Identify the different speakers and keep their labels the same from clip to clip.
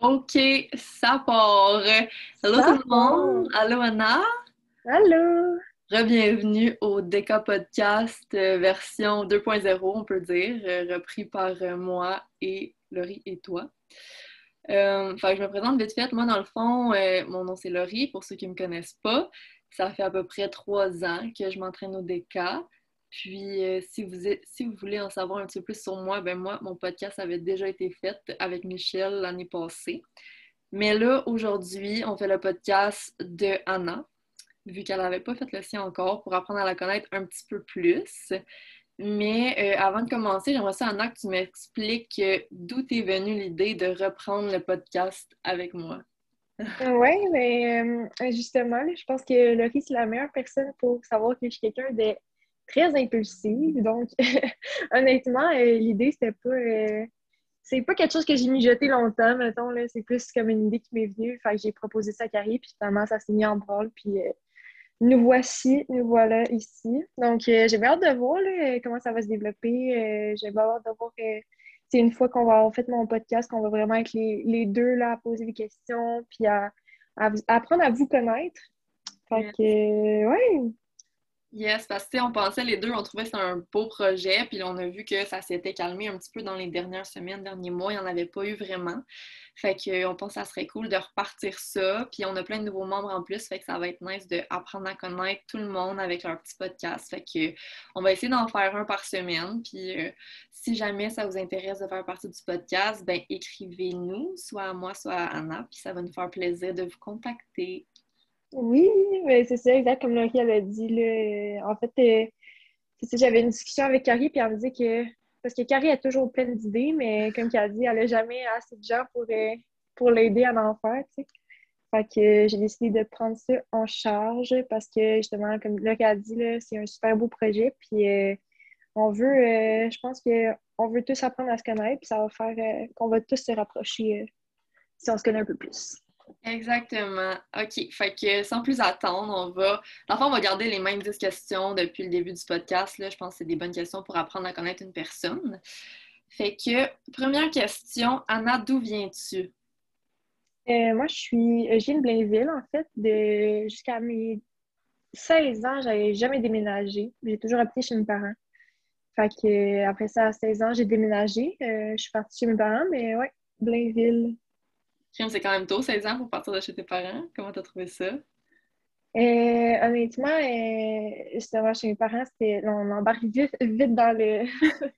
Speaker 1: OK, ça part. Hello
Speaker 2: Ça
Speaker 1: tout le monde. Allô Anna?
Speaker 2: Allô!
Speaker 1: Bienvenue au DECA Podcast euh, version 2.0, on peut dire, euh, repris par euh, moi et Laurie et toi. Euh, je me présente vite fait. Moi, dans le fond, euh, mon nom c'est Laurie, pour ceux qui ne me connaissent pas. Ça fait à peu près trois ans que je m'entraîne au DECA. Puis, euh, si, vous, êtes- si vous voulez en savoir un petit peu plus sur moi, ben moi, mon podcast avait déjà été fait avec Michel l'année passée. Mais là, aujourd'hui, on fait le podcast de Anna, vu qu'elle n'avait pas fait le sien encore, pour apprendre à la connaître un petit peu plus. Mais euh, avant de commencer, j'aimerais ça, Anna, que tu m'expliques euh, d'où t'es venue l'idée de reprendre le podcast avec moi.
Speaker 2: Oui, mais euh, justement, je pense que Laurie, c'est la meilleure personne pour savoir que je suis quelqu'un de très impulsive. Donc, honnêtement, euh, l'idée, c'était pas. euh, c'est pas quelque chose que j'ai mijoté longtemps, mettons, là. C'est plus comme une idée qui m'est venue. Fait que j'ai proposé ça à Carrie, puis finalement, ça s'est mis en branle, puis euh, nous voici, nous voilà ici. Donc, euh, j'ai hâte de voir là, comment ça va se développer. Euh, j'ai hâte de voir. euh, c'est une fois qu'on va avoir fait mon podcast, qu'on va vraiment être les, les deux là à poser des questions, puis à, à vous- à apprendre à vous connaître. Fait que, ouais,
Speaker 1: Yes, parce que on pensait les deux, on trouvait que c'était un beau projet, puis on a vu que ça s'était calmé un petit peu dans les dernières semaines, derniers mois, il n'y en avait pas eu vraiment. Fait qu'on pense que ça serait cool de repartir ça, puis on a plein de nouveaux membres en plus, fait que ça va être nice d'apprendre à connaître tout le monde avec leur petit podcast. Fait que on va essayer d'en faire un par semaine, puis euh, si jamais ça vous intéresse de faire partie du podcast, ben écrivez-nous, soit à moi, soit à Anna, puis ça va nous faire plaisir de vous contacter.
Speaker 2: Oui, mais c'est ça, exact comme Laurie elle a dit. Là, en fait, euh, j'avais une discussion avec Carrie, puis elle me dit que. Parce que Carrie a toujours plein d'idées, mais comme qu'elle a dit, elle n'a jamais assez de gens pour, euh, pour l'aider à en faire. Fait que euh, j'ai décidé de prendre ça en charge parce que justement, comme Laurie a dit, c'est un super beau projet. Puis euh, on veut, euh, je pense qu'on veut tous apprendre à se connaître, puis ça va faire euh, qu'on va tous se rapprocher euh, si on se connaît un peu plus.
Speaker 1: Exactement. OK. Fait que sans plus attendre, on va. Fond, on va garder les mêmes 10 questions depuis le début du podcast. Là. Je pense que c'est des bonnes questions pour apprendre à connaître une personne. Fait que, première question, Anna, d'où viens-tu?
Speaker 2: Euh, moi, je suis Eugène Blainville, en fait. Jusqu'à mes 16 ans, j'avais jamais déménagé. J'ai toujours habité chez mes parents. Fait que, après ça, à 16 ans, j'ai déménagé. Euh, je suis partie chez mes parents, mais ouais, Blainville.
Speaker 1: C'est quand même tôt, 16 ans, pour partir de chez tes parents. Comment t'as trouvé ça?
Speaker 2: Euh, honnêtement, euh, justement, chez mes parents, c'était, on embarque vite, vite dans le,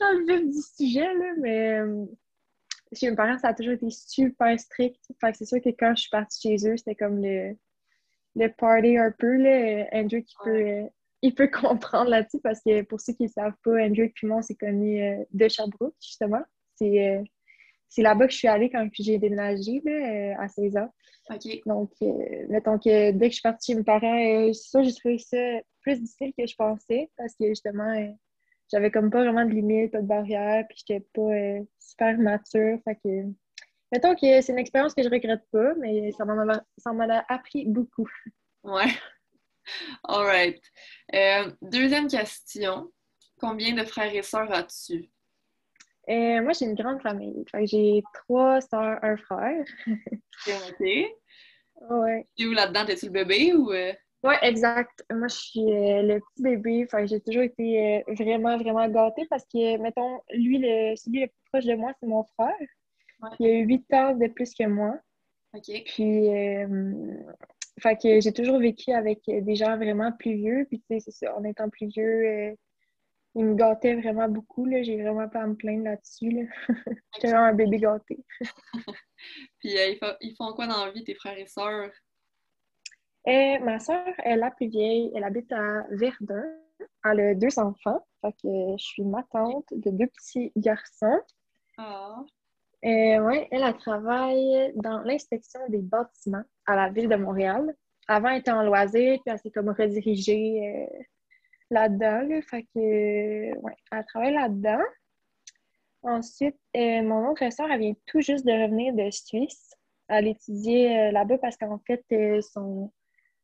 Speaker 2: dans le vif du sujet, là, mais euh, chez mes parents, ça a toujours été super strict. Fait que c'est sûr que quand je suis partie chez eux, c'était comme le, le party un peu, là. Andrew qui peut, il peut comprendre là-dessus parce que pour ceux qui ne savent pas, Andrew et Pimon s'est connu euh, de Sherbrooke, justement. C'est, c'est là-bas que je suis allée quand j'ai déménagé, là, euh, à 16 ans. Donc, euh, mettons que dès que je suis partie chez mes parents, euh, sûr, j'ai trouvé ça plus difficile que je pensais parce que justement, euh, j'avais comme pas vraiment de limites, pas de barrières, puis j'étais pas super mature. Fait que, mettons que c'est une expérience que je regrette pas, mais ça m'en a, ça appris beaucoup.
Speaker 1: Ouais. All right. Deuxième question. Combien de frères et sœurs as-tu?
Speaker 2: Euh, moi, j'ai une grande famille. J'ai trois sœurs, un frère.
Speaker 1: OK.
Speaker 2: Ouais.
Speaker 1: Tu es où là-dedans? T'es-tu le bébé ou. euh?
Speaker 2: Ouais, exact. Moi, je suis euh, le petit bébé. J'ai toujours été euh, vraiment, vraiment gâtée parce que, mettons, lui, le, celui le plus proche de moi, c'est mon frère.
Speaker 1: Ouais.
Speaker 2: Il a huit ans de plus que moi.
Speaker 1: OK.
Speaker 2: Puis, fait que j'ai toujours vécu avec des gens vraiment plus vieux. Puis, tu sais, c'est ça, en étant plus vieux, euh, ils me gâtaient vraiment beaucoup. J'ai vraiment pas à me plaindre là-dessus. Là. J'étais vraiment un bébé gâté.
Speaker 1: Puis euh, ils, fa- ils font quoi dans la vie, tes frères et sœurs?
Speaker 2: Et ma soeur est la plus vieille. Elle habite à Verdun. Elle a deux enfants. Fait que je suis ma tante de deux petits garçons.
Speaker 1: Ah.
Speaker 2: Et ouais, elle, elle travaille dans l'inspection des bâtiments à la ville de Montréal. Avant, elle était en loisir, puis elle s'est comme redirigée euh, là-dedans. là. Fait que, ouais, elle travaille là-dedans. Ensuite, euh, mon autre sœur, elle vient tout juste de revenir de Suisse. Elle étudiait euh, là-bas parce qu'en fait, euh, son,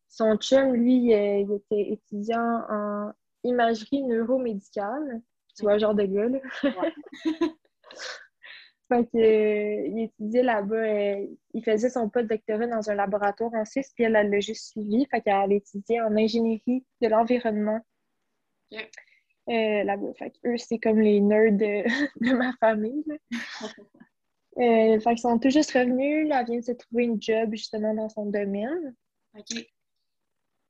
Speaker 2: son chum, lui, il était étudiant en imagerie neuromédicale. Tu vois, genre de gars, là. Fait que, il étudiait là-bas, il faisait son post-doctorat dans un laboratoire en Suisse, puis elle, elle l'a juste suivi. Fait qu'elle a étudié en ingénierie de l'environnement. Là-bas. Fait eux, c'est comme les nerds de, de ma famille. fait qu'ils sont tout juste revenus. Là, elle vient de se trouver une job justement dans son domaine.
Speaker 1: OK.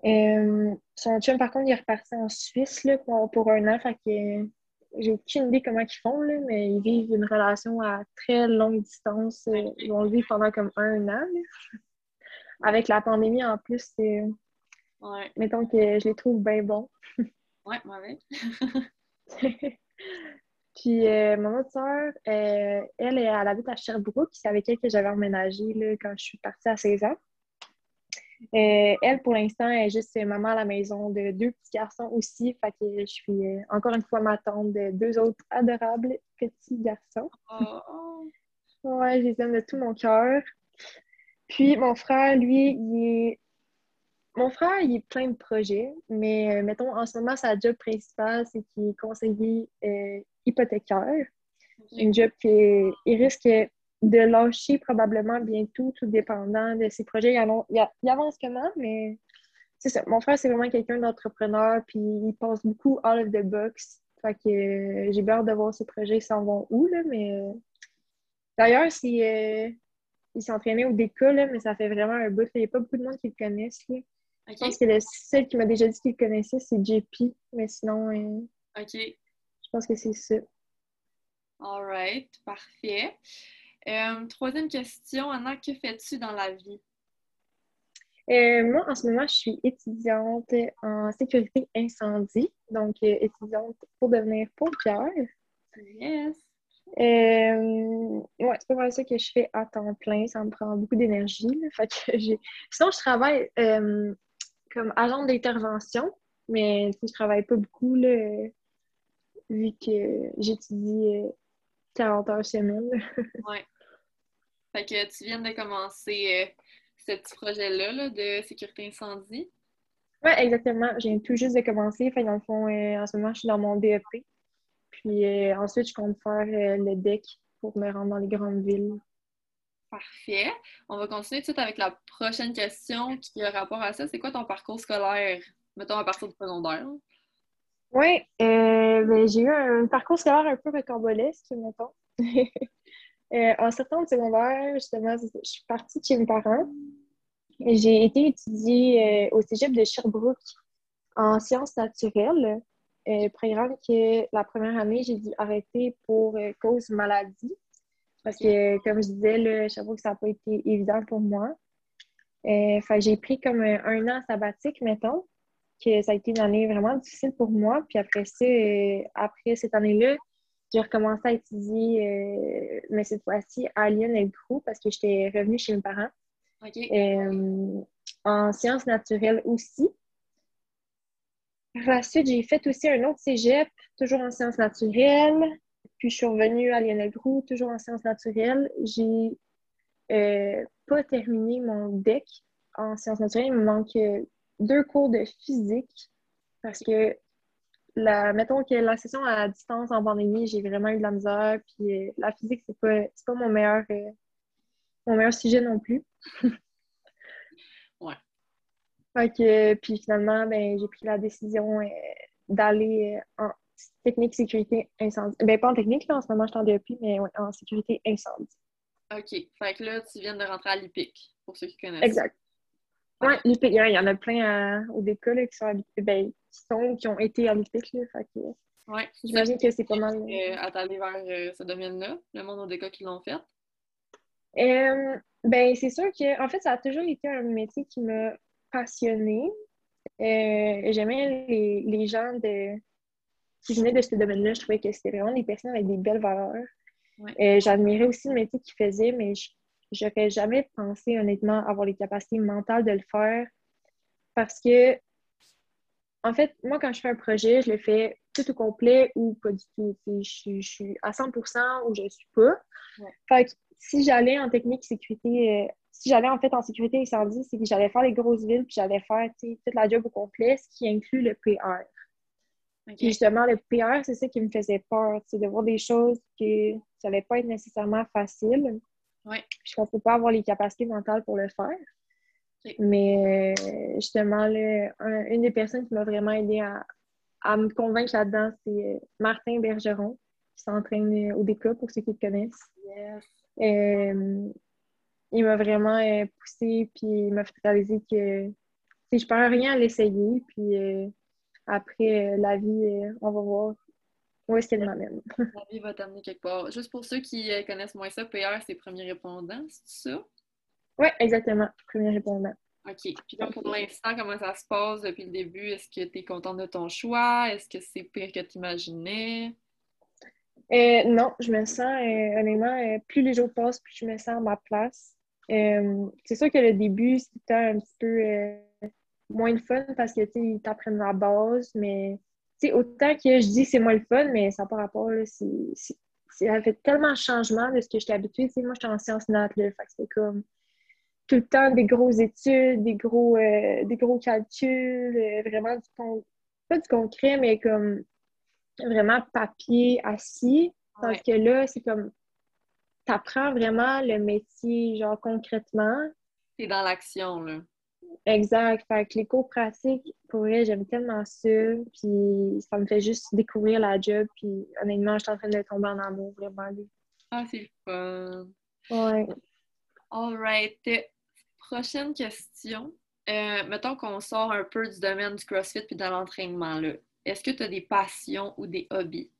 Speaker 2: Euh, son chum, par contre, il est reparti en Suisse là, pour, un an. Fait que j'ai aucune idée comment ils font, là, mais ils vivent une relation à très longue distance. Euh, ils vont vivre pendant comme un an. Avec la pandémie en plus, c'est.
Speaker 1: Ouais.
Speaker 2: Mettons que je les trouve bien bons.
Speaker 1: ouais, moi avec.
Speaker 2: Puis euh, mon autre soeur, elle, elle habite à Sherbrooke. C'est avec elle que j'avais emménagé là, quand je suis partie à 16 ans. Euh, elle, pour l'instant, est juste maman à la maison de deux petits garçons aussi. Fait que je suis euh, encore une fois ma tante de deux autres adorables petits garçons.
Speaker 1: Oh.
Speaker 2: ouais, je les aime de tout mon cœur. Puis mon frère, lui, il est. Mon frère, il est plein de projets, mais euh, mettons, en ce moment, sa job principale, c'est qu'il est conseiller hypothécaire. Une job qui risque de lâcher probablement bientôt, tout dépendant de ses projets. Il, avance comment, mais c'est ça. Mon frère, c'est vraiment quelqu'un d'entrepreneur, puis il passe beaucoup out of the box. Fait que euh, j'ai peur de voir ses projets s'en vont où, là, mais... Euh, d'ailleurs, euh, il s'est entraîné au DECA, là, mais ça fait vraiment un bout. Il n'y a pas beaucoup de monde qui le connaissent. Là. Je pense que le seul qui m'a déjà dit qu'il connaissait, c'est JP, mais sinon...
Speaker 1: OK.
Speaker 2: Je pense que c'est ça.
Speaker 1: All right, parfait. Euh, troisième question, Anna, que fais-tu dans la vie?
Speaker 2: Euh, moi, en ce moment, je suis étudiante en sécurité incendie, donc euh, étudiante pour devenir pompière.
Speaker 1: Yes!
Speaker 2: ouais, c'est pas vraiment ça que je fais à temps plein, ça me prend beaucoup d'énergie. Sinon, je travaille comme agent d'intervention, mais je travaille pas beaucoup là, vu que j'étudie 40 heures semaine.
Speaker 1: oui. Fait que tu viens de commencer euh, ce petit projet-là de sécurité incendie.
Speaker 2: Oui, exactement. J'ai tout juste de commencer. Fait dans le fond, euh, en ce moment, je suis dans mon DEP. Puis euh, ensuite, je compte faire le DEC pour me rendre dans les grandes villes.
Speaker 1: Parfait. On va continuer tout de suite avec la prochaine question qui a rapport à ça. C'est quoi ton parcours scolaire, mettons à partir du secondaire?
Speaker 2: Oui, euh, ben, j'ai eu un parcours scolaire un peu recambolesque, mettons. euh, en septembre secondaire, justement, je suis partie chez mes parents. J'ai été étudier euh, au cégep de Sherbrooke en sciences naturelles, programme que la première année, j'ai dû arrêter pour cause maladie. Parce que, comme je disais, là, Sherbrooke, ça n'a pas été évident pour moi. j'ai pris comme un an sabbatique, mettons que ça a été une année vraiment difficile pour moi. Puis après ça, euh, après cette année-là, j'ai recommencé à étudier, euh, mais cette fois-ci à Lyon et parce que j'étais revenue chez mes parents. Euh, en sciences naturelles aussi. Par la suite, j'ai fait aussi un autre cégep, toujours en sciences naturelles. Puis je suis revenue à Lionel Groux, toujours en sciences naturelles. J'ai pas terminé mon DEC en sciences naturelles. Il me manque deux cours de physique parce que la, mettons que la session à distance en pandémie, j'ai vraiment eu de la misère. Puis euh, la physique, c'est pas, pas mon meilleur euh, mon meilleur sujet non plus.
Speaker 1: ouais.
Speaker 2: Fait que, puis finalement, ben, j'ai pris la décision euh, d'aller en technique sécurité incendie. Ben pas en technique, là, en ce moment je t'en depuis, mais en sécurité incendie.
Speaker 1: OK. Fait que là, tu viens de rentrer à l'IPIC, pour ceux qui connaissent.
Speaker 2: Exact. Oui, l'IPIC, il y en a plein au DECA qui, sont ben, qui, sont, qui ont été à l'IPIC.
Speaker 1: Oui.
Speaker 2: J'imagine que c'est pas mal.
Speaker 1: Euh, à t'aller vers euh, ce domaine-là, le monde au DECA qui l'ont fait?
Speaker 2: Euh, ben, c'est sûr que, en fait, ça a toujours été un métier qui m'a passionnée. J'aimais les, les, gens de, qui venaient de ce domaine-là. Je trouvais que c'était vraiment des personnes avec des belles valeurs. J'admirais aussi le métier qu'ils faisaient, mais je j'aurais jamais pensé honnêtement avoir les capacités mentales de le faire parce que, en fait, moi, quand je fais un projet, je le fais tout au complet ou pas du tout. Je, suis à 100% ou je ne suis pas. Fait que si j'allais en technique sécurité, euh, si j'allais en fait en sécurité incendie, c'est que j'allais faire les grosses villes puis j'allais faire toute la job au complet, ce qui inclut le PR. Justement, le PR, c'est ça qui me faisait peur, de voir des choses que ça allait pas être nécessairement facile.
Speaker 1: Ouais.
Speaker 2: Je ne pas avoir les capacités mentales pour le faire. Mais euh, justement, une des personnes qui m'a vraiment aidé à, me convaincre là-dedans, c'est euh, Martin Bergeron, qui s'entraîne au DECA pour ceux qui le connaissent. Euh, il m'a vraiment poussé, puis il m'a fait réaliser que si je perds rien à l'essayer, puis après, la vie, on va voir où est-ce qu'elle m'amène.
Speaker 1: la vie va t'amener quelque part. Juste pour ceux qui connaissent moins ça, PR, c'est premier répondant, c'est ça?
Speaker 2: Oui, exactement. Premier répondant.
Speaker 1: OK. Puis là, pour l'instant, comment ça se passe depuis le début? Est-ce que tu es contente de ton choix? Est-ce que c'est pire que tu imaginais?
Speaker 2: Euh, non, je me sens, euh, honnêtement, euh, plus les jours passent, plus je me sens à ma place. c'est sûr que le début, c'était un petit peu moins le fun parce que, tu t'apprennent la base, mais, tu autant que je dis c'est moins le fun, mais ça n'a pas rapport, là, ça fait tellement de changement de ce que j'étais habituée. Tu sais, moi, j'étais en sciences nat, là, fait que c'est comme tout le temps des grosses études, des gros, euh, des gros calculs, euh, vraiment du pas du concret, mais comme vraiment papier assis. Parce que là, c'est comme tu apprends vraiment le métier, genre concrètement.
Speaker 1: C'est dans l'action, là.
Speaker 2: Exact. Fait que les cours pratiques, pour vrai, j'aime tellement ça. Puis ça me fait juste découvrir la job. Puis honnêtement, je suis en train de tomber en amour, vraiment.
Speaker 1: Ah, c'est fun.
Speaker 2: Ouais.
Speaker 1: All right. Prochaine question. Euh, mettons qu'on sort un peu du domaine du CrossFit puis de l'entraînement. Est-ce que tu as des passions ou des hobbies?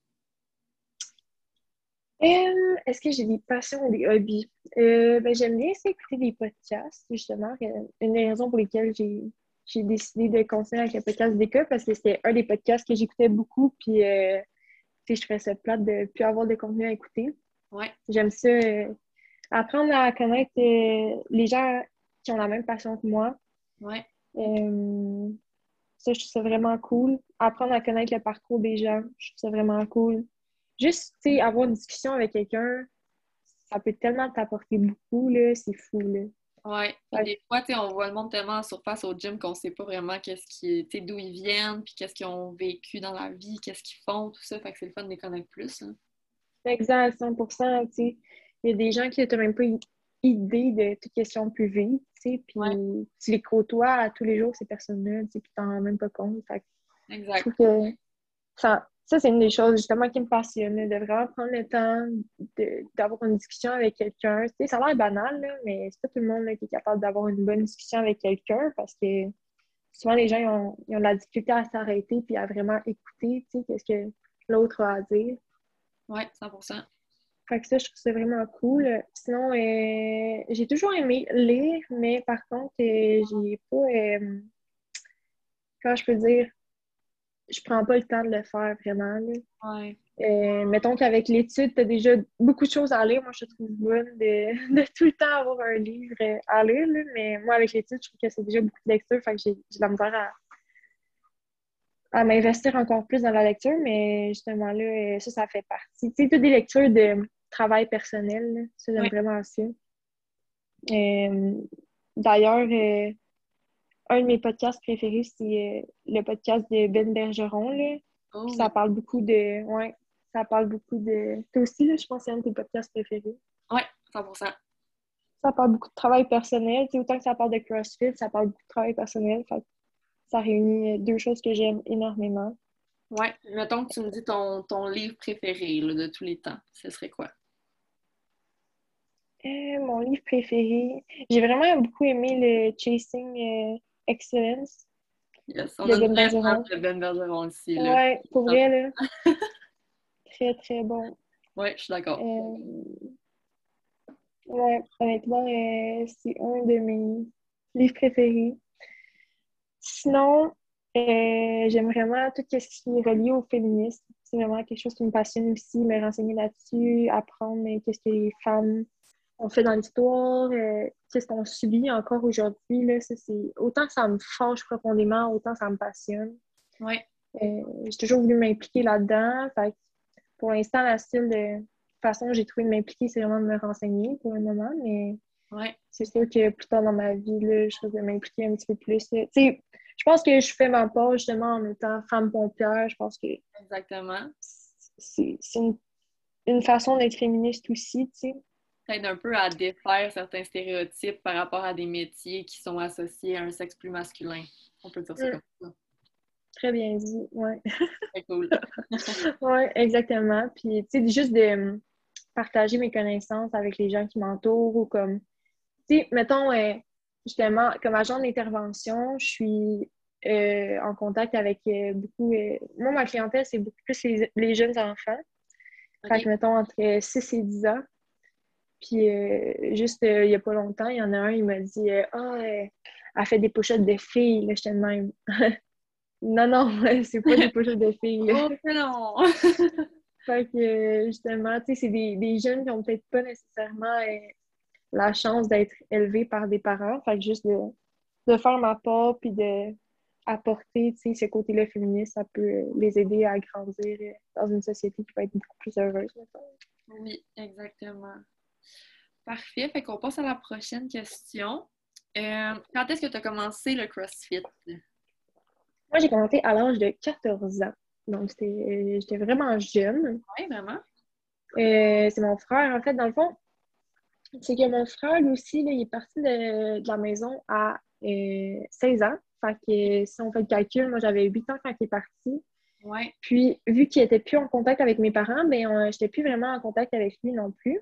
Speaker 2: Euh, est-ce que j'ai des passions ou des hobbies? Euh, ben, j'aime bien écouter des podcasts, justement. Une des raisons pour lesquelles j'ai décidé de continuer avec le podcast d'Eka parce que c'était un des podcasts que j'écoutais beaucoup, puis je trouvais ça plate de ne plus avoir de contenu à écouter.
Speaker 1: Ouais.
Speaker 2: J'aime ça. apprendre à connaître les gens qui ont la même passion que moi.
Speaker 1: Ouais.
Speaker 2: Euh, ça, je trouve ça vraiment cool. Apprendre à connaître le parcours des gens, je trouve ça vraiment cool. Juste, tu sais, avoir une discussion avec quelqu'un, ça peut tellement t'apporter beaucoup, là, c'est fou, là.
Speaker 1: Ouais. Des fois, tu sais, on voit le monde tellement en surface au gym qu'on sait pas vraiment qu'est-ce qui, tu sais, d'où ils viennent, puis qu'est-ce qu'ils ont vécu dans la vie, qu'est-ce qu'ils font, tout ça. Fait que c'est le fun de les connaître plus. Hein.
Speaker 2: Exact, 100 tu sais. Il y a des gens qui n'ont même pas idée de toute question plus vite, tu sais, puis tu les côtoies tous les jours, ces personnes-là, tu sais, puis t'en rends même pas compte. Fait
Speaker 1: exact. Je trouve
Speaker 2: que ça, ça c'est une des choses justement qui me passionne, de vraiment prendre le temps d'avoir une discussion avec quelqu'un. Tu sais, ça a l'air banal, là, mais c'est pas tout le monde qui est capable d'avoir une bonne discussion avec quelqu'un parce que souvent les gens ils ont, ils ont de la difficulté à s'arrêter puis à vraiment écouter, tu sais, qu'est-ce que l'autre a à dire.
Speaker 1: Oui, 100
Speaker 2: fait que ça, je trouve ça vraiment cool. Sinon, euh, j'ai toujours aimé lire, mais par contre, euh, j'ai pas. Euh, comment je peux dire? Je prends pas le temps de le faire vraiment.
Speaker 1: Ouais.
Speaker 2: mettons qu'avec l'étude, tu as déjà beaucoup de choses à lire. Moi, je trouve bonne de, tout le temps avoir un livre à lire. Mais moi, avec l'étude, je trouve que c'est déjà beaucoup de lecture. Fait que j'ai de la misère à, à m'investir encore plus dans la lecture, mais justement là, ça, ça fait partie. Tu sais, toutes des lectures de travail personnel. Ça, j'aime vraiment aussi. Euh, d'ailleurs, euh, un de mes podcasts préférés, c'est euh, le podcast de Ben Bergeron. Là. Oh. Ça parle beaucoup de. Ouais, ça parle beaucoup de. Toi aussi, là, je pense que c'est un de tes podcasts préférés.
Speaker 1: Oui, 100%
Speaker 2: Ça parle beaucoup de travail personnel. autant que ça parle de CrossFit, ça parle beaucoup de travail personnel. ça réunit deux choses que j'aime énormément.
Speaker 1: Ouais, mettons que tu me dis ton, ton livre préféré de tous les temps. Ce serait quoi?
Speaker 2: Euh, mon livre préféré. J'ai vraiment beaucoup aimé le Chasing euh, Excellence.
Speaker 1: Yes, on a ben Bergeron. Ben Bergeron aussi. Là.
Speaker 2: Ouais, pour vrai, là. très, très bon.
Speaker 1: Ouais, je suis d'accord.
Speaker 2: Euh... Ouais, honnêtement, euh, c'est un de mes livres préférés. Sinon, j'aime vraiment tout ce qui est relié au féminisme. C'est vraiment quelque chose qui me passionne aussi, me renseigner là-dessus, apprendre qu'est-ce que les femmes on fait dans l'histoire, euh, qu'est-ce qu'on subit encore aujourd'hui. Là, c'est, autant ça me fâche profondément, autant ça me passionne.
Speaker 1: Ouais.
Speaker 2: Euh, j'ai toujours voulu m'impliquer là-dedans. Fait pour l'instant, la seule de façon que j'ai trouvé de m'impliquer, c'est vraiment de me renseigner pour le moment. Mais
Speaker 1: ouais.
Speaker 2: c'est sûr que plus tard dans ma vie, là, je vais m'impliquer un petit peu plus. Tu sais, je pense que je fais ma part justement en étant femme pompière. Je pense que.
Speaker 1: Exactement.
Speaker 2: C'est une, une, façon d'être féministe aussi, tu sais.
Speaker 1: T'aide un peu à défaire certains stéréotypes par rapport à des métiers qui sont associés à un sexe plus masculin. On peut dire ça mm. comme ça.
Speaker 2: Très bien dit, ouais.
Speaker 1: Très cool.
Speaker 2: ouais, exactement. Puis, tu sais, juste de partager mes connaissances avec les gens qui m'entourent ou comme, tu sais, mettons, euh, justement, comme agent d'intervention, je suis euh, en contact avec euh, beaucoup. moi, ma clientèle, c'est beaucoup plus les, jeunes enfants. Fait que, mettons, entre 6 et 10 ans. Puis, juste il n'y a pas longtemps, il y en a un, il m'a dit Ah, elle fait des pochettes de filles. Là, j'étais de même. non, non, c'est pas des pochettes de filles.
Speaker 1: Oh, non!
Speaker 2: Fait que justement, tu sais, c'est des, des, jeunes qui n'ont peut-être pas nécessairement euh, la chance d'être élevés par des parents. Fait que juste de, de faire ma part puis de apporter, tu sais, ce côté-là féministe, ça peut les aider à grandir euh, dans une société qui va être beaucoup plus heureuse.
Speaker 1: Oui, exactement. Parfait. Fait qu'on passe à la prochaine question. Euh, quand est-ce que tu as commencé le CrossFit?
Speaker 2: Moi, j'ai commencé à l'âge de 14 ans. Donc, j'étais vraiment jeune.
Speaker 1: Oui, vraiment.
Speaker 2: Euh, c'est mon frère, en fait, dans le fond. C'est que mon frère, lui aussi, il est parti de, la maison à 16 euh, ans. Fait que si on fait le calcul, moi, j'avais 8 ans quand il est parti.
Speaker 1: Ouais.
Speaker 2: Puis, vu qu'il n'était plus en contact avec mes parents, ben, je n'étais plus vraiment en contact avec lui non plus.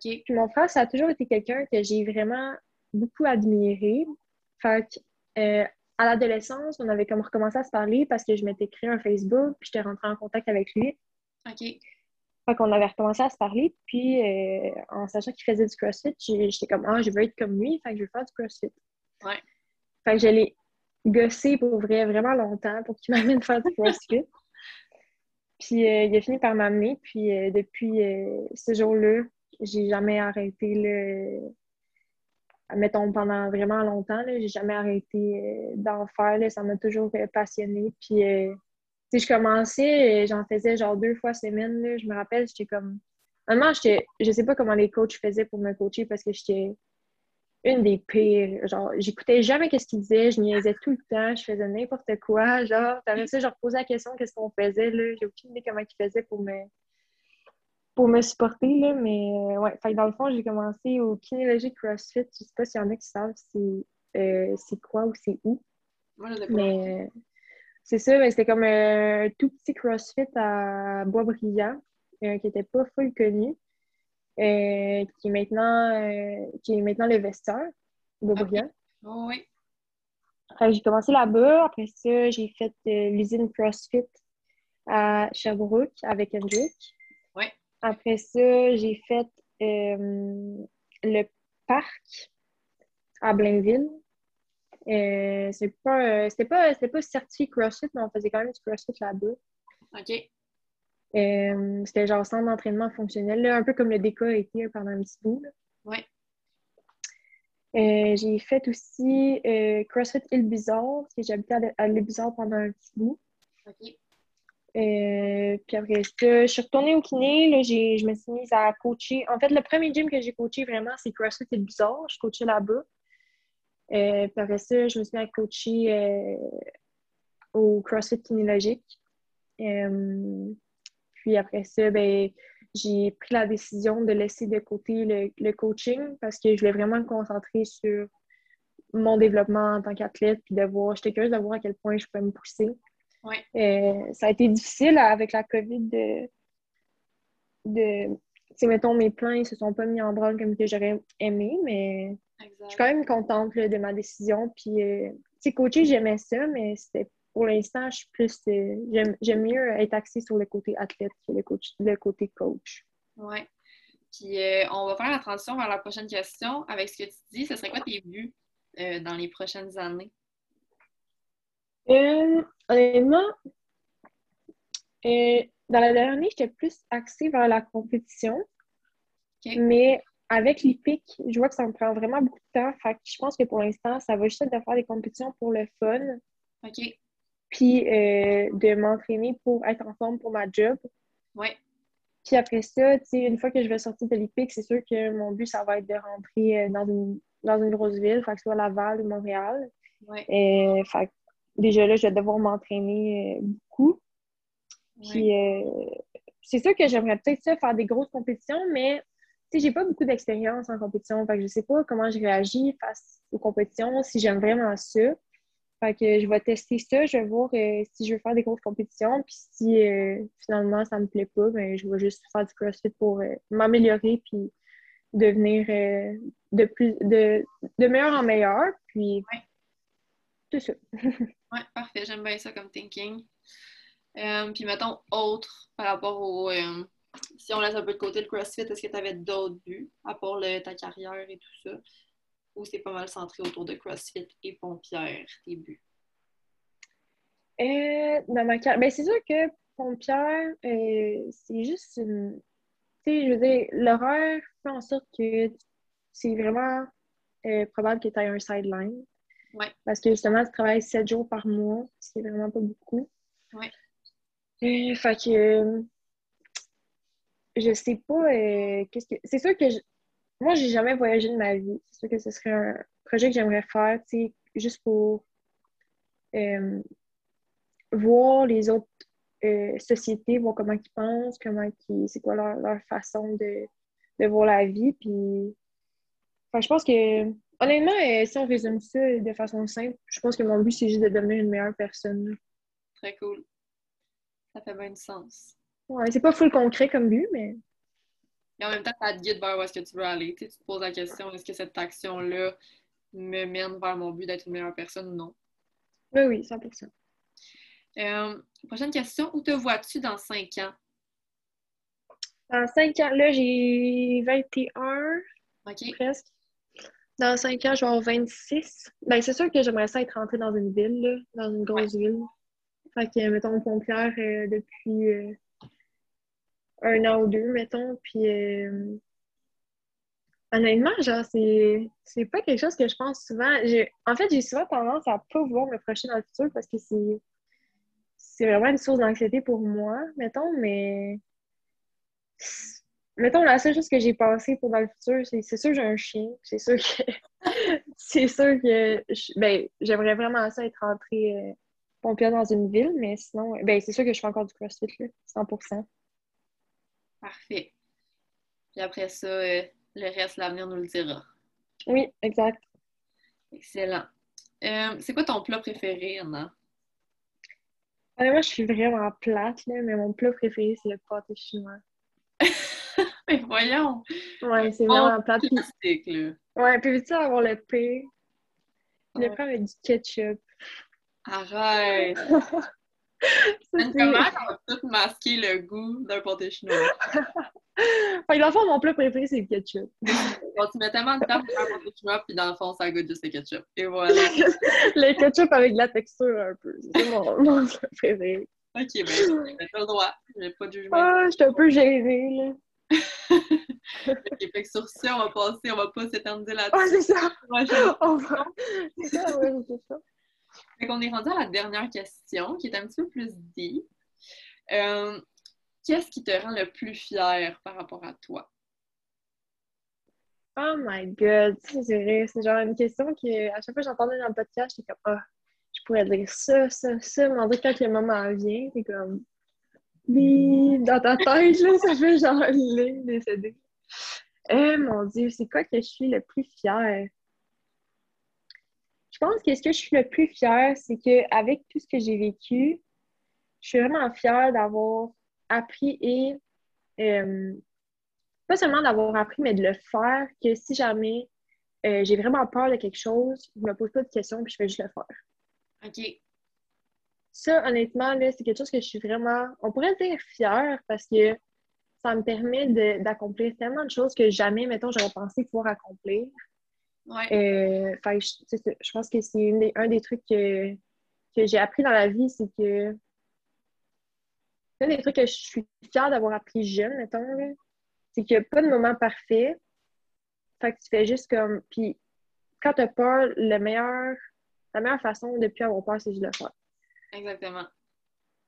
Speaker 2: Puis, mon frère, ça a toujours été quelqu'un que j'ai vraiment beaucoup admiré. Fait que, euh, à l'adolescence, on avait comme recommencé à se parler parce que je m'étais créé un Facebook, puis j'étais rentrée en contact avec lui.
Speaker 1: OK.
Speaker 2: Fait qu'on avait recommencé à se parler, puis euh, en sachant qu'il faisait du CrossFit, j'étais comme, ah, je veux être comme lui, fait que je veux faire du CrossFit.
Speaker 1: Ouais.
Speaker 2: Fait que je l'ai gossé pour vrai vraiment longtemps pour qu'il m'amène faire du CrossFit. puis euh, il a fini par m'amener, puis depuis ce jour-là, j'ai jamais arrêté le, mettons, pendant vraiment longtemps. J'ai jamais arrêté euh, d'en faire. Ça m'a toujours euh, passionné. Puis, euh, si je commençais, j'en faisais genre deux fois semaine. Là. Je me rappelle, j'étais comme. Normalement, je sais pas comment les coachs faisaient pour me coacher parce que j'étais une des pires. Genre, j'écoutais jamais ce qu'ils disaient, je niaisais tout le temps, je faisais n'importe quoi. Genre, t'avais ça, je reposais la question qu'est-ce qu'on faisait, là? J'ai aucune idée comment ils faisaient pour me pour me supporter, là, mais euh, ouais, fait dans le fond, j'ai commencé au kinéologie CrossFit. Je sais pas s'il y en a qui savent euh, c'est quoi ou c'est où. mais euh, c'est ça, mais c'était comme un tout petit CrossFit à Boisbriand, qui n'était pas full connu, qui, est maintenant, qui est maintenant le vestiaire, Boisbriand.
Speaker 1: Oh, oui.
Speaker 2: J'ai commencé là-bas. Après ça, j'ai fait l'usine CrossFit à Sherbrooke avec Hendrick. Après ça, j'ai fait euh, le parc à Blainville. Euh, c'est pas, c'était pas, pas certifié CrossFit, mais on faisait quand même du CrossFit là-bas.
Speaker 1: OK.
Speaker 2: Euh, c'était genre centre d'entraînement fonctionnel, un peu comme le DK a été pendant un petit bout.
Speaker 1: Oui.
Speaker 2: j'ai fait aussi CrossFit Île Bizarre, parce que j'habitais à, l'Île Bizarre pendant un petit bout.
Speaker 1: OK.
Speaker 2: Euh, puis après ça, je suis retournée au kiné. Là, je me suis mise à coacher. En fait, le premier gym que j'ai coaché vraiment, c'est CrossFit et bizarre. Je coachais là-bas. Euh, puis après ça, je me suis mise à coacher euh, au CrossFit kinélogique. puis après ça, ben, j'ai pris la décision de laisser de côté le, le, coaching parce que je voulais vraiment me concentrer sur mon développement en tant qu'athlète. Puis de voir, j'étais curieuse de voir à quel point je pouvais me pousser.
Speaker 1: Ouais.
Speaker 2: Euh, ça a été difficile avec la COVID de. de tu mettons, mes plans ne se sont pas mis en branle comme que j'aurais aimé, mais je suis quand même contente de ma décision. Puis, euh, tu sais, coacher, j'aimais ça, mais c'était pour l'instant, je suis plus. Euh, j'aime mieux être axée sur le côté athlète que le, coach, le côté coach.
Speaker 1: Oui. Puis, on va faire la transition vers la prochaine question. Avec ce que tu dis, ce serait quoi tes buts dans les prochaines années?
Speaker 2: Euh, honnêtement, euh, dans la dernière année, j'étais plus axée vers la compétition. Mais avec l'IPIC, je vois que ça me prend vraiment beaucoup de temps. Fait que je pense que pour l'instant, ça va juste être de faire des compétitions pour le fun.
Speaker 1: OK.
Speaker 2: Puis euh, de m'entraîner pour être en forme pour ma job.
Speaker 1: Ouais.
Speaker 2: Puis après ça, une fois que je vais sortir de l'IPIC, c'est sûr que mon but, ça va être de rentrer dans une, dans une grosse ville, que ce soit Laval ou Montréal.
Speaker 1: Ouais.
Speaker 2: Et, fait déjà là, je vais devoir m'entraîner beaucoup. Puis, c'est sûr que j'aimerais peut-être ça, faire des grosses compétitions, mais tu sais, j'ai pas beaucoup d'expérience en compétition. Fait que je sais pas comment je réagis face aux compétitions, si j'aime vraiment ça. Fait que je vais tester ça, je vais voir euh, si je veux faire des grosses compétitions. Puis si euh, finalement ça me plaît pas, ben, je vais juste faire du CrossFit pour euh, m'améliorer puis devenir de plus de, de meilleur en meilleur. Puis
Speaker 1: ouais.
Speaker 2: Tout ça.
Speaker 1: ouais, parfait. J'aime bien ça comme thinking. puis mettons autre par rapport au si on laisse un peu de côté le CrossFit, est-ce que tu avais d'autres buts à part ta carrière et tout ça? Ou c'est pas mal centré autour de CrossFit et Pompière, tes buts?
Speaker 2: Euh, dans ma carrière, ben, c'est sûr que Pompière, euh, c'est juste une. Tu sais, je veux dire, l'horaire fait en sorte que c'est vraiment euh, probable que tu aies un sideline.
Speaker 1: Ouais.
Speaker 2: Parce que justement, tu travailles 7 jours par mois, ce qui est vraiment pas beaucoup.
Speaker 1: Ouais.
Speaker 2: fait que je sais pas euh, qu'est-ce que. C'est sûr que je... moi, j'ai jamais voyagé de ma vie. C'est sûr que ce serait un projet que j'aimerais faire, tu sais, juste pour euh, voir les autres euh, sociétés, voir comment ils pensent, comment ils, c'est quoi leur, façon de, de, voir la vie. Puis, enfin, je pense que, honnêtement, si on résume ça de façon simple, je pense que mon but, c'est juste de devenir une meilleure personne.
Speaker 1: Très cool. Ça fait bien du sens.
Speaker 2: Ouais, c'est pas full concret comme but, mais.
Speaker 1: Et en même temps, ça te guide vers où est-ce que tu veux aller. Tu, te poses la question est-ce que cette action-là me mène vers mon but d'être une meilleure personne ou non?
Speaker 2: Oui, oui, 100%.
Speaker 1: Euh, prochaine question où te vois-tu dans 5 ans?
Speaker 2: Dans 5 ans, là, j'ai 21.
Speaker 1: OK.
Speaker 2: Presque. Dans 5 ans, je vais avoir 26. Ben, c'est sûr que j'aimerais ça être rentrée dans une ville, là, dans une grosse ville. Fait que, mettons, Pompière, euh, depuis. Euh, un an ou deux, mettons. Puis euh, honnêtement, genre, c'est, c'est pas quelque chose que je pense souvent. en fait, j'ai souvent tendance à pas vouloir me projeter dans le futur parce que c'est, c'est vraiment une source d'anxiété pour moi, mettons, mais mettons, la seule chose que j'ai pensé pour dans le futur, c'est, c'est sûr que j'ai un chien. C'est sûr que c'est sûr que ben, j'aimerais vraiment ça être rentrée euh, pompière dans une ville, mais sinon, ben, c'est sûr que je fais encore du CrossFit, là, 100%.
Speaker 1: Parfait. Puis après ça, euh, le reste, l'avenir nous le dira.
Speaker 2: Oui, exact.
Speaker 1: Excellent. Euh, c'est quoi ton plat préféré, Anna?
Speaker 2: moi, je suis vraiment plate, là, mais mon plat préféré, c'est le pâté chinois.
Speaker 1: mais voyons!
Speaker 2: Ouais, c'est vraiment plate.
Speaker 1: Plastique, là.
Speaker 2: Ouais, puis veux-tu avoir le pain? Le pain avec du ketchup.
Speaker 1: Arrête! comment on va tout masquer le goût d'un pâté chinois?
Speaker 2: fait que dans le fond, mon plat préféré, c'est le ketchup.
Speaker 1: Bon, tu mets tellement de temps pour faire un pâté chinois, puis dans le fond, ça goûte juste le ketchup. Et voilà.
Speaker 2: le ketchup avec de la texture un peu. C'est mon, mon plat préféré.
Speaker 1: Ok, ben, t'as le droit. J'ai pas de jugement.
Speaker 2: Ah, je suis un peu gênée, là.
Speaker 1: ok, fait que sur ça, on va passer, on va pas s'éterniser là-dessus.
Speaker 2: Ah, c'est ça! On va... C'est ça, ouais, c'est ça.
Speaker 1: Fait qu'on est rendu à la dernière question, qui est un petit peu plus deep. Euh, Qu'est-ce qui te rend le plus fier par rapport à toi?
Speaker 2: Oh my god, c'est genre une question que à chaque fois que j'entendais dans le podcast, j'étais comme Ah, je pourrais dire ça, ça, ça, mais en quand le moment vient, c'est comme dans ta tête, là, ça fait genre ligne décédée. Eh mon Dieu, c'est quoi que je suis le plus fière? Je pense que ce que je suis le plus fière, c'est qu'avec tout ce que j'ai vécu, je suis vraiment fière d'avoir appris et euh, pas seulement d'avoir appris, mais de le faire, que si jamais euh, j'ai vraiment peur de quelque chose, je me pose pas de questions puis je fais juste le faire.
Speaker 1: OK.
Speaker 2: Ça, honnêtement, c'est quelque chose que je suis vraiment, on pourrait dire fière parce que ça me permet d'accomplir tellement de choses que jamais, mettons, j'aurais pensé pouvoir accomplir.
Speaker 1: Ouais.
Speaker 2: Euh, je, je, pense que c'est un des trucs que, que j'ai appris dans la vie, c'est que un des trucs que je suis fière d'avoir appris jeune, mettons, c'est qu'il n'y a pas de moment parfait. Fait que tu fais juste comme. Puis quand tu as peur, le meilleur, la meilleure façon de ne plus avoir peur, c'est juste le faire.
Speaker 1: Exactement.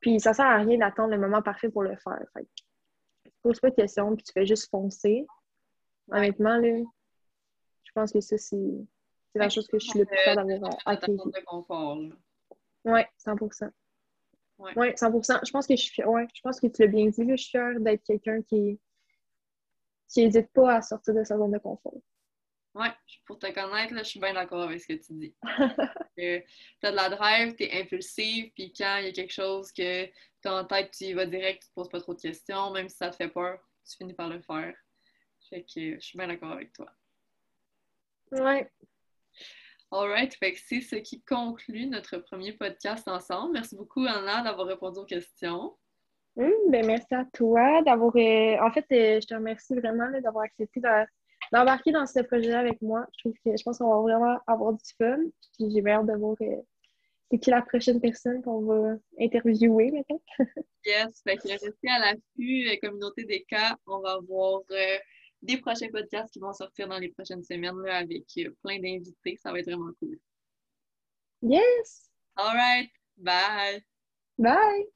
Speaker 2: Puis ça sert à rien d'attendre le moment parfait pour le faire. Fait tu poses pas de questions, puis tu fais juste foncer. Honnêtement, là, je pense que ça, c'est la chose que je suis le plus fière d'avoir
Speaker 1: acquis. de confort.
Speaker 2: Ouais, 100%. Ouais. 100%. Je pense que je suis ouais, je pense que tu l'as bien dit, je suis fière d'être quelqu'un qui qui n'hésite pas à sortir de sa zone de confort.
Speaker 1: Ouais, pour te connaître, je suis bien d'accord avec ce que tu dis. tu as de la drive, tu es impulsive, puis quand il y a quelque chose que tu as en tête, tu y vas direct, tu te poses pas trop de questions, même si ça te fait peur, tu finis par le faire. Fait que je suis bien d'accord avec toi.
Speaker 2: Ouais.
Speaker 1: Alright, fait que c'est ce qui conclut notre premier podcast ensemble. Merci beaucoup, Anna, d'avoir répondu aux questions.
Speaker 2: Hum, ben merci à toi d'avoir. Euh, en fait, euh, je te remercie vraiment d'avoir accepté d'embarquer dans ce projet avec moi. Je trouve que je pense qu'on va vraiment avoir du fun. J'ai hâte de voir euh, c'est qui la prochaine personne qu'on va interviewer maintenant.
Speaker 1: yes, fait que restez à l'affût, communauté des cas. On va avoir des prochains podcasts qui vont sortir dans les prochaines semaines avec plein d'invités. Ça va être vraiment cool.
Speaker 2: Yes!
Speaker 1: All right. Bye.
Speaker 2: Bye.